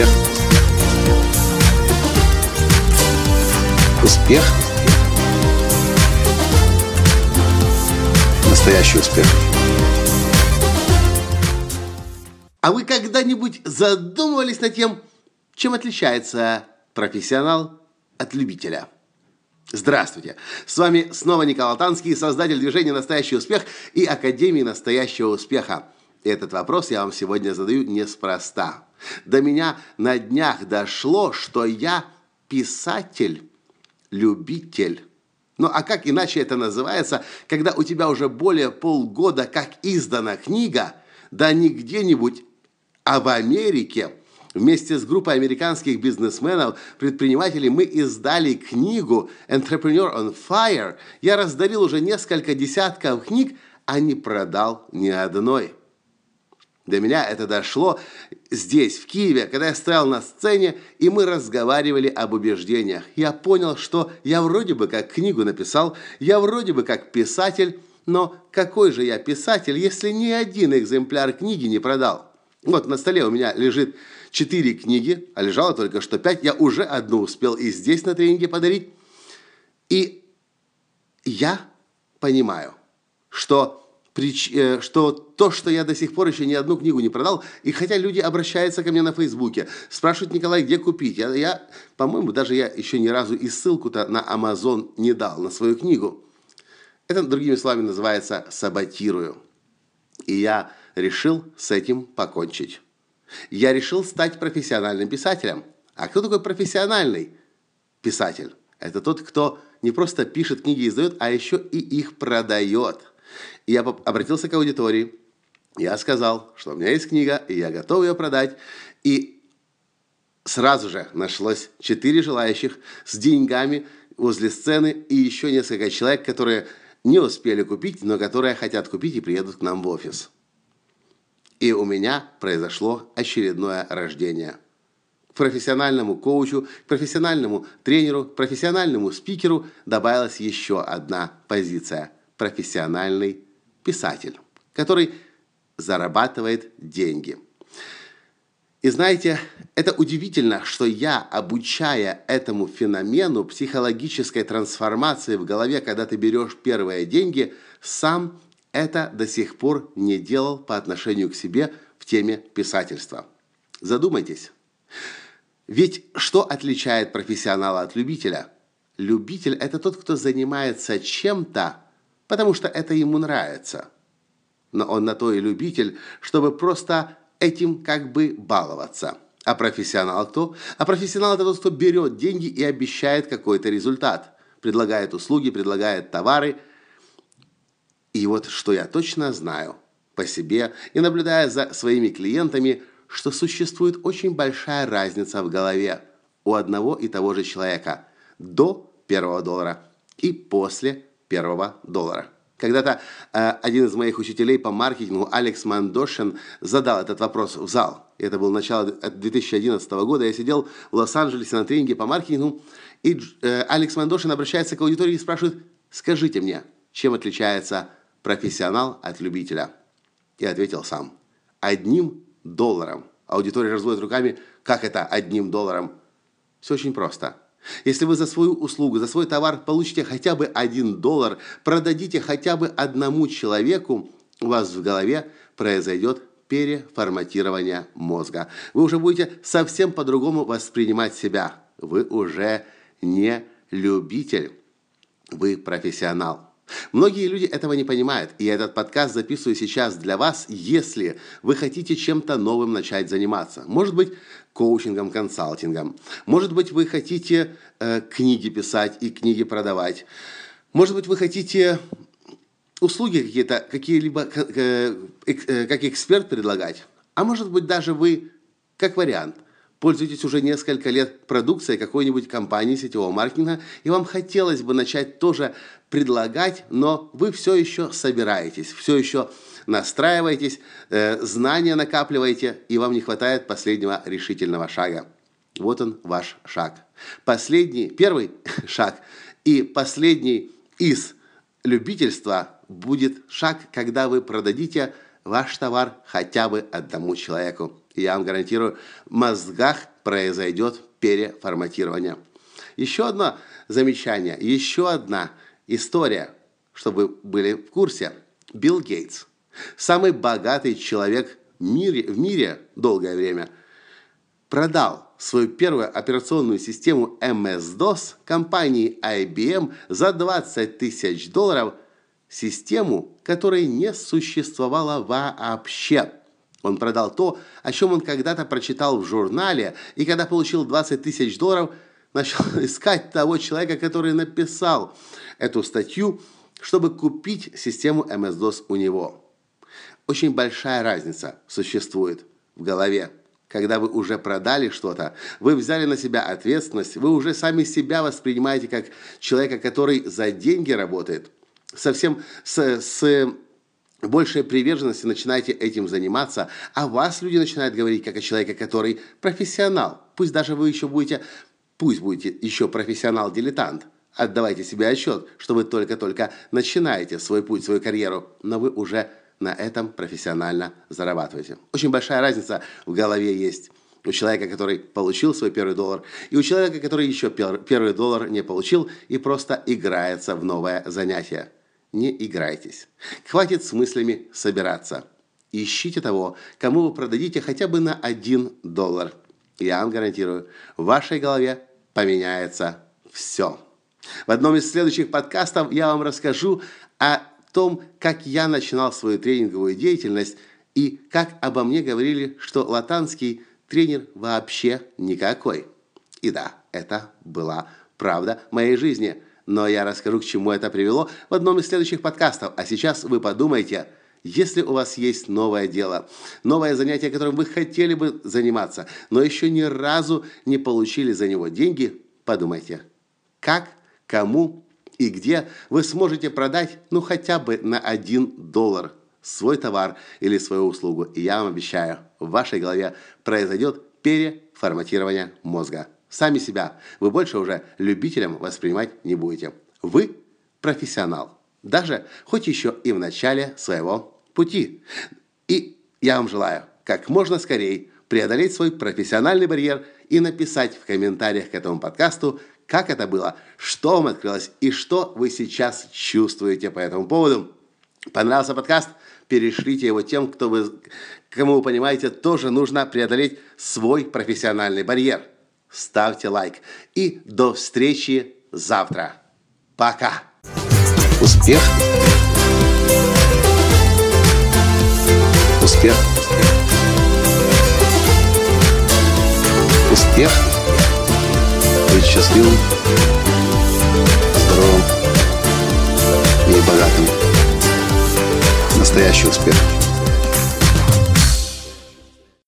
Успех. Успех. Настоящий успех. А вы когда-нибудь задумывались над тем, чем отличается профессионал от любителя? Здравствуйте! С вами снова Николай Танский, создатель движения «Настоящий успех» и Академии «Настоящего успеха». Этот вопрос я вам сегодня задаю неспроста. До меня на днях дошло, что я писатель, любитель. Ну а как иначе это называется, когда у тебя уже более полгода как издана книга, да не где-нибудь, а в Америке – Вместе с группой американских бизнесменов, предпринимателей мы издали книгу «Entrepreneur on Fire». Я раздарил уже несколько десятков книг, а не продал ни одной. До меня это дошло здесь, в Киеве, когда я стоял на сцене, и мы разговаривали об убеждениях. Я понял, что я вроде бы как книгу написал, я вроде бы как писатель, но какой же я писатель, если ни один экземпляр книги не продал? Вот на столе у меня лежит четыре книги, а лежало только что пять. Я уже одну успел и здесь на тренинге подарить. И я понимаю, что э, что то, что я до сих пор еще ни одну книгу не продал, и хотя люди обращаются ко мне на Фейсбуке, спрашивают, Николай, где купить? Я, я по-моему, даже я еще ни разу и ссылку-то на Amazon не дал, на свою книгу. Это, другими словами, называется «саботирую». И я решил с этим покончить. Я решил стать профессиональным писателем. А кто такой профессиональный писатель? Это тот, кто не просто пишет книги и издает, а еще и их продает. И я обратился к аудитории. Я сказал, что у меня есть книга, и я готов ее продать. И сразу же нашлось четыре желающих с деньгами возле сцены и еще несколько человек, которые не успели купить, но которые хотят купить и приедут к нам в офис. И у меня произошло очередное рождение. К профессиональному коучу, к профессиональному тренеру, к профессиональному спикеру добавилась еще одна позиция – профессиональный писатель, который зарабатывает деньги. И знаете, это удивительно, что я, обучая этому феномену психологической трансформации в голове, когда ты берешь первые деньги, сам это до сих пор не делал по отношению к себе в теме писательства. Задумайтесь. Ведь что отличает профессионала от любителя? Любитель – это тот, кто занимается чем-то, потому что это ему нравится. Но он на то и любитель, чтобы просто этим как бы баловаться. А профессионал кто? А профессионал – это тот, кто берет деньги и обещает какой-то результат. Предлагает услуги, предлагает товары – и вот что я точно знаю по себе и наблюдая за своими клиентами, что существует очень большая разница в голове у одного и того же человека до первого доллара и после первого доллара. Когда-то э, один из моих учителей по маркетингу, Алекс Мандошин, задал этот вопрос в зал. Это было начало 2011 года. Я сидел в Лос-Анджелесе на тренинге по маркетингу, и э, Алекс Мандошин обращается к аудитории и спрашивает, скажите мне, чем отличается профессионал от любителя. И ответил сам. Одним долларом. Аудитория разводит руками. Как это одним долларом? Все очень просто. Если вы за свою услугу, за свой товар получите хотя бы один доллар, продадите хотя бы одному человеку, у вас в голове произойдет переформатирование мозга. Вы уже будете совсем по-другому воспринимать себя. Вы уже не любитель, вы профессионал. Многие люди этого не понимают, и этот подкаст записываю сейчас для вас, если вы хотите чем-то новым начать заниматься. Может быть, коучингом, консалтингом. Может быть, вы хотите э, книги писать и книги продавать. Может быть, вы хотите услуги какие-то, какие-либо э, э, как эксперт предлагать. А может быть, даже вы, как вариант – пользуетесь уже несколько лет продукцией какой-нибудь компании сетевого маркетинга, и вам хотелось бы начать тоже предлагать, но вы все еще собираетесь, все еще настраиваетесь, э, знания накапливаете, и вам не хватает последнего решительного шага. Вот он, ваш шаг. Последний, первый шаг и последний из любительства будет шаг, когда вы продадите ваш товар хотя бы одному человеку. Я вам гарантирую, в мозгах произойдет переформатирование. Еще одно замечание, еще одна история, чтобы вы были в курсе. Билл Гейтс, самый богатый человек в мире, в мире долгое время, продал свою первую операционную систему MS-DOS компании IBM за 20 тысяч долларов, систему, которой не существовало вообще. Он продал то, о чем он когда-то прочитал в журнале, и когда получил 20 тысяч долларов, начал искать того человека, который написал эту статью, чтобы купить систему MS-DOS у него. Очень большая разница существует в голове. Когда вы уже продали что-то, вы взяли на себя ответственность, вы уже сами себя воспринимаете как человека, который за деньги работает. Совсем с, с большей приверженности начинаете этим заниматься, а вас люди начинают говорить как о человеке, который профессионал. Пусть даже вы еще будете, пусть будете еще профессионал-дилетант. Отдавайте себе отчет, что вы только-только начинаете свой путь, свою карьеру, но вы уже на этом профессионально зарабатываете. Очень большая разница в голове есть у человека, который получил свой первый доллар, и у человека, который еще первый доллар не получил и просто играется в новое занятие не играйтесь. Хватит с мыслями собираться. Ищите того, кому вы продадите хотя бы на 1 доллар. Я вам гарантирую, в вашей голове поменяется все. В одном из следующих подкастов я вам расскажу о том, как я начинал свою тренинговую деятельность и как обо мне говорили, что латанский тренер вообще никакой. И да, это была правда моей жизни – но я расскажу, к чему это привело в одном из следующих подкастов. А сейчас вы подумайте, если у вас есть новое дело, новое занятие, которым вы хотели бы заниматься, но еще ни разу не получили за него деньги, подумайте, как, кому и где вы сможете продать, ну хотя бы на 1 доллар свой товар или свою услугу. И я вам обещаю, в вашей голове произойдет переформатирование мозга. Сами себя вы больше уже любителем воспринимать не будете. Вы профессионал. Даже хоть еще и в начале своего пути. И я вам желаю как можно скорее преодолеть свой профессиональный барьер и написать в комментариях к этому подкасту, как это было, что вам открылось и что вы сейчас чувствуете по этому поводу. Понравился подкаст? Перешлите его тем, кто вы, кому вы понимаете, тоже нужно преодолеть свой профессиональный барьер ставьте лайк. И до встречи завтра. Пока. Успех. Успех. Успех. Быть счастливым, здоровым и богатым. Настоящий успех.